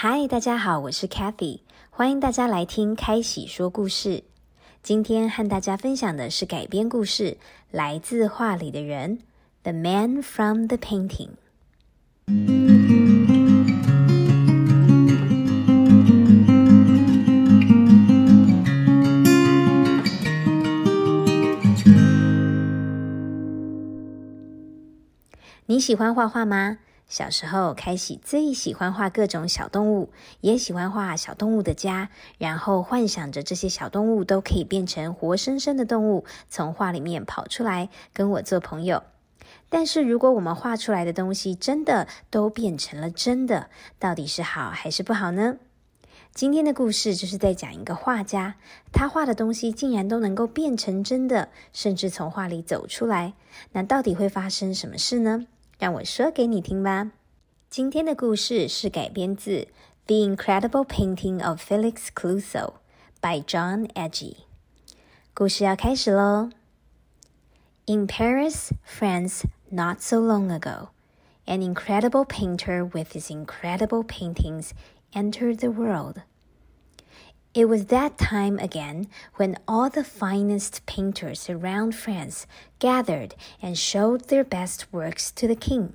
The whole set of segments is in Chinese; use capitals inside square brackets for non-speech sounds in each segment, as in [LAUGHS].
嗨，大家好，我是 Kathy，欢迎大家来听开喜说故事。今天和大家分享的是改编故事《来自画里的人》（The Man from the Painting）。你喜欢画画吗？小时候，开喜最喜欢画各种小动物，也喜欢画小动物的家，然后幻想着这些小动物都可以变成活生生的动物，从画里面跑出来跟我做朋友。但是，如果我们画出来的东西真的都变成了真的，到底是好还是不好呢？今天的故事就是在讲一个画家，他画的东西竟然都能够变成真的，甚至从画里走出来，那到底会发生什么事呢？让我说给你听吧。今天的故事是改编自《The Incredible Painting of Felix Clouseau》by John Edgy。故事要开始喽。In Paris, France, not so long ago, an incredible painter with his incredible paintings entered the world. It was that time again when all the finest painters around France gathered and showed their best works to the king.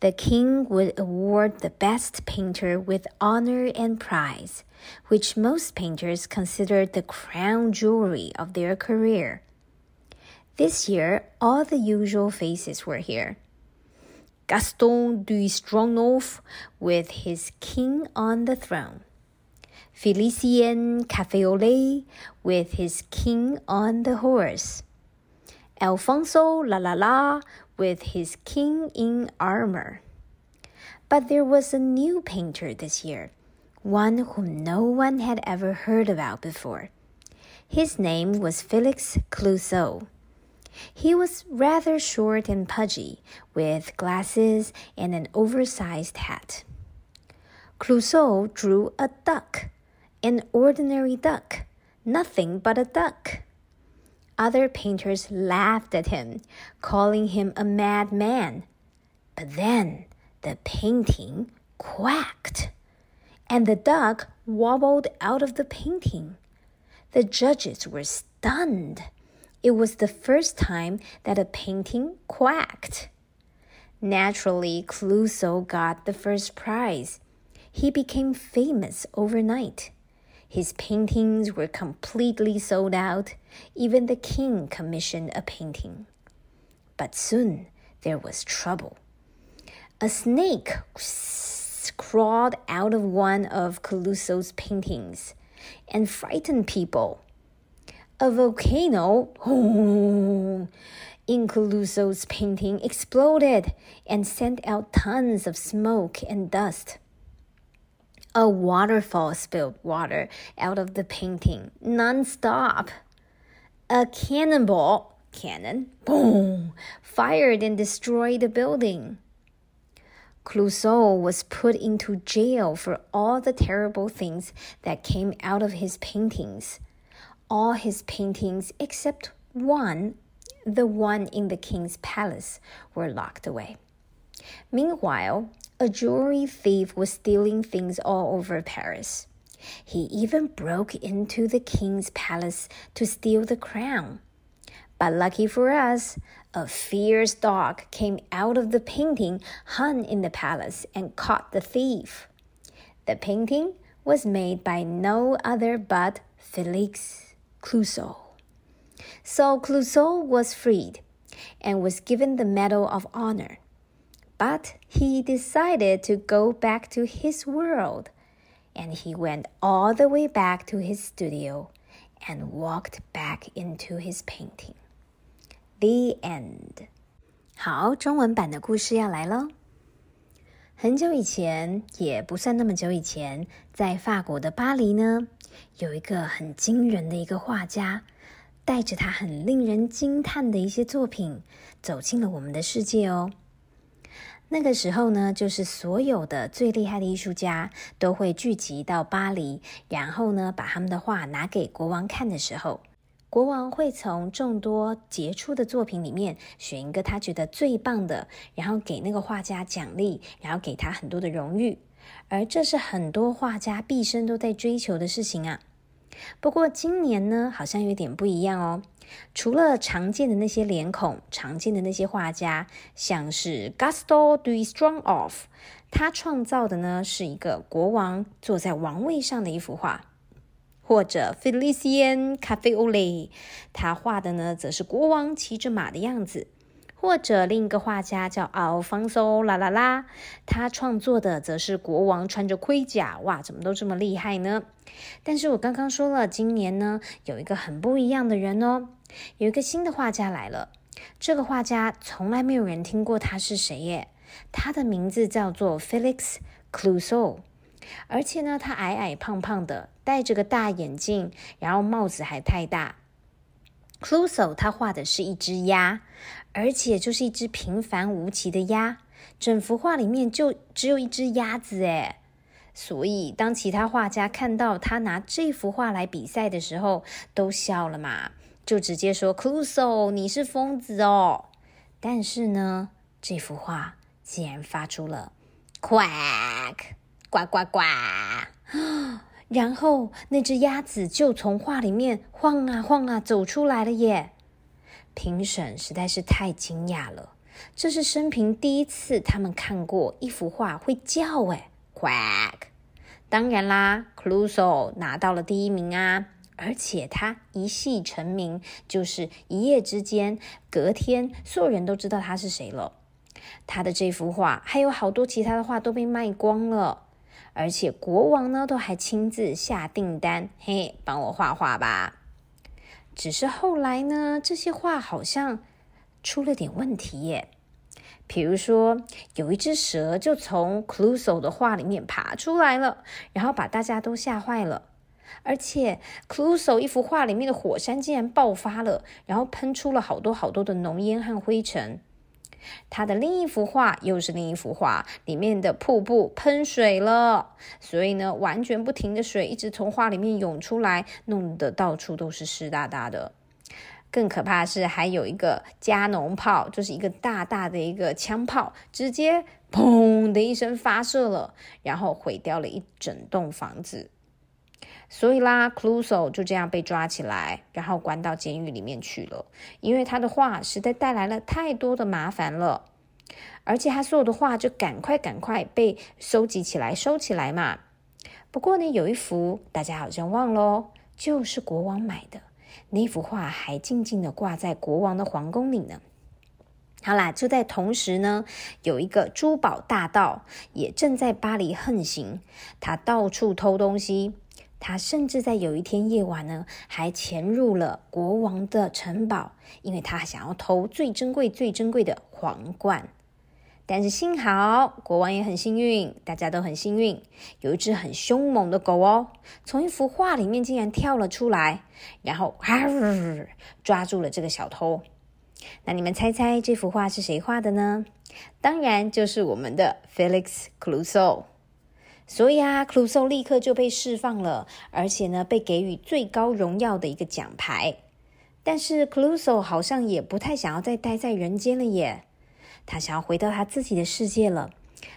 The king would award the best painter with honor and prize, which most painters considered the crown jewelry of their career. This year, all the usual faces were here. Gaston de Strognoff with his king on the throne. Felicien Cafeole with his king on the horse. Alfonso La La La with his king in armor. But there was a new painter this year, one whom no one had ever heard about before. His name was Felix Clouseau. He was rather short and pudgy, with glasses and an oversized hat. Clouseau drew a duck an ordinary duck, nothing but a duck. Other painters laughed at him, calling him a madman. But then the painting quacked, and the duck wobbled out of the painting. The judges were stunned. It was the first time that a painting quacked. Naturally, Clouseau got the first prize. He became famous overnight. His paintings were completely sold out. Even the king commissioned a painting. But soon there was trouble. A snake crawled out of one of Clouseau's paintings and frightened people. A volcano [LAUGHS] in Clouseau's painting exploded and sent out tons of smoke and dust. A waterfall spilled water out of the painting non-stop. A cannonball, cannon, boom, fired and destroyed the building. Clouseau was put into jail for all the terrible things that came out of his paintings. All his paintings except one, the one in the king's palace, were locked away. Meanwhile, a jewelry thief was stealing things all over Paris. He even broke into the king's palace to steal the crown. But lucky for us, a fierce dog came out of the painting hung in the palace and caught the thief. The painting was made by no other but Felix Clouseau. So Clouseau was freed and was given the Medal of Honor. But he decided to go back to his world, and he went all the way back to his studio and walked back into his painting. The end. 好，中文版的故事要来喽。很久以前，也不算那么久以前，在法国的巴黎呢，有一个很惊人的一个画家，带着他很令人惊叹的一些作品，走进了我们的世界哦。 那个时候呢，就是所有的最厉害的艺术家都会聚集到巴黎，然后呢，把他们的画拿给国王看的时候，国王会从众多杰出的作品里面选一个他觉得最棒的，然后给那个画家奖励，然后给他很多的荣誉。而这是很多画家毕生都在追求的事情啊。不过今年呢，好像有点不一样哦。除了常见的那些脸孔，常见的那些画家，像是 Gustav d u s r o n g o f 他创造的呢是一个国王坐在王位上的一幅画。或者 Felician Caffeoli，他画的呢，则是国王骑着马的样子；或者另一个画家叫 Alfonso 啦啦啦，他创作的则是国王穿着盔甲。哇，怎么都这么厉害呢？但是我刚刚说了，今年呢，有一个很不一样的人哦，有一个新的画家来了。这个画家从来没有人听过他是谁耶，他的名字叫做 Felix Clouseau。而且呢，他矮矮胖胖的，戴着个大眼镜，然后帽子还太大。Clouseau 他画的是一只鸭，而且就是一只平凡无奇的鸭。整幅画里面就只有一只鸭子诶。所以当其他画家看到他拿这幅画来比赛的时候，都笑了嘛，就直接说：“Clouseau，你是疯子哦！”但是呢，这幅画竟然发出了 “quack”。呱呱呱！然后那只鸭子就从画里面晃啊晃啊走出来了耶！评审实在是太惊讶了，这是生平第一次他们看过一幅画会叫哎，quack！当然啦 c l u s o 拿到了第一名啊，而且他一戏成名，就是一夜之间，隔天所有人都知道他是谁了。他的这幅画还有好多其他的画都被卖光了。而且国王呢，都还亲自下订单，嘿，帮我画画吧。只是后来呢，这些画好像出了点问题耶。比如说，有一只蛇就从 Clusso 的画里面爬出来了，然后把大家都吓坏了。而且 Clusso 一幅画里面的火山竟然爆发了，然后喷出了好多好多的浓烟和灰尘。他的另一幅画又是另一幅画，里面的瀑布喷水了，所以呢，完全不停的水一直从画里面涌出来，弄得到处都是湿哒哒的。更可怕的是，还有一个加农炮，就是一个大大的一个枪炮，直接砰的一声发射了，然后毁掉了一整栋房子。所以啦，Cluso 就这样被抓起来，然后关到监狱里面去了。因为他的画实在带来了太多的麻烦了，而且他所有的画就赶快赶快被收集起来收起来嘛。不过呢，有一幅大家好像忘了，就是国王买的那幅画，还静静的挂在国王的皇宫里呢。好啦，就在同时呢，有一个珠宝大盗也正在巴黎横行，他到处偷东西。他甚至在有一天夜晚呢，还潜入了国王的城堡，因为他想要偷最珍贵、最珍贵的皇冠。但是幸好国王也很幸运，大家都很幸运，有一只很凶猛的狗哦，从一幅画里面竟然跳了出来，然后啊呜抓住了这个小偷。那你们猜猜这幅画是谁画的呢？当然就是我们的 Felix Clouseau。所以啊，Clouso 立刻就被释放了，而且呢，被给予最高荣耀的一个奖牌。但是 Clouso 好像也不太想要再待在人间了耶，他想要回到他自己的世界了。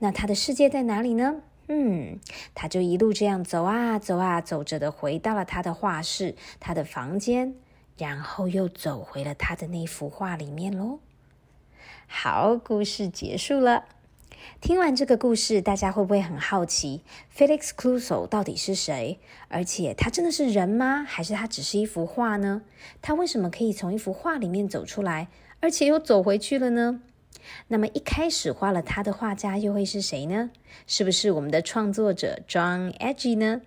那他的世界在哪里呢？嗯，他就一路这样走啊走啊走着的，回到了他的画室、他的房间，然后又走回了他的那幅画里面喽。好，故事结束了。听完这个故事，大家会不会很好奇，Felix c l u s o 到底是谁？而且他真的是人吗？还是他只是一幅画呢？他为什么可以从一幅画里面走出来，而且又走回去了呢？那么一开始画了他的画家又会是谁呢？是不是我们的创作者 John Edgy 呢？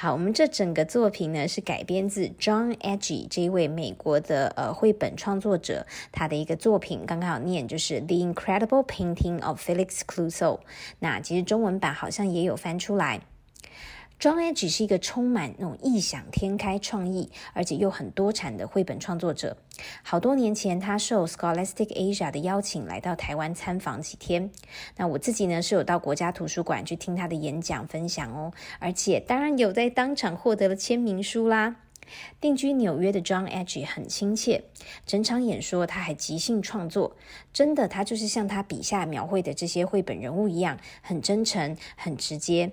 好，我们这整个作品呢是改编自 John Edge 这一位美国的呃绘本创作者他的一个作品，刚刚好念就是 The Incredible Painting of Felix Clouseau。那其实中文版好像也有翻出来。John Edge 是一个充满那种异想天开创意，而且又很多产的绘本创作者。好多年前，他受 Scholastic Asia 的邀请来到台湾参访几天。那我自己呢是有到国家图书馆去听他的演讲分享哦，而且当然有在当场获得了签名书啦。定居纽约的 John Edge 很亲切，整场演说他还即兴创作，真的，他就是像他笔下描绘的这些绘本人物一样，很真诚、很直接。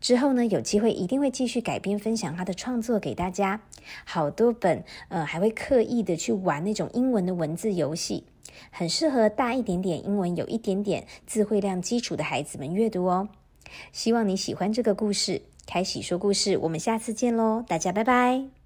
之后呢，有机会一定会继续改编分享他的创作给大家。好多本，呃，还会刻意的去玩那种英文的文字游戏，很适合大一点点、英文有一点点字汇量基础的孩子们阅读哦。希望你喜欢这个故事，开喜说故事，我们下次见喽，大家拜拜。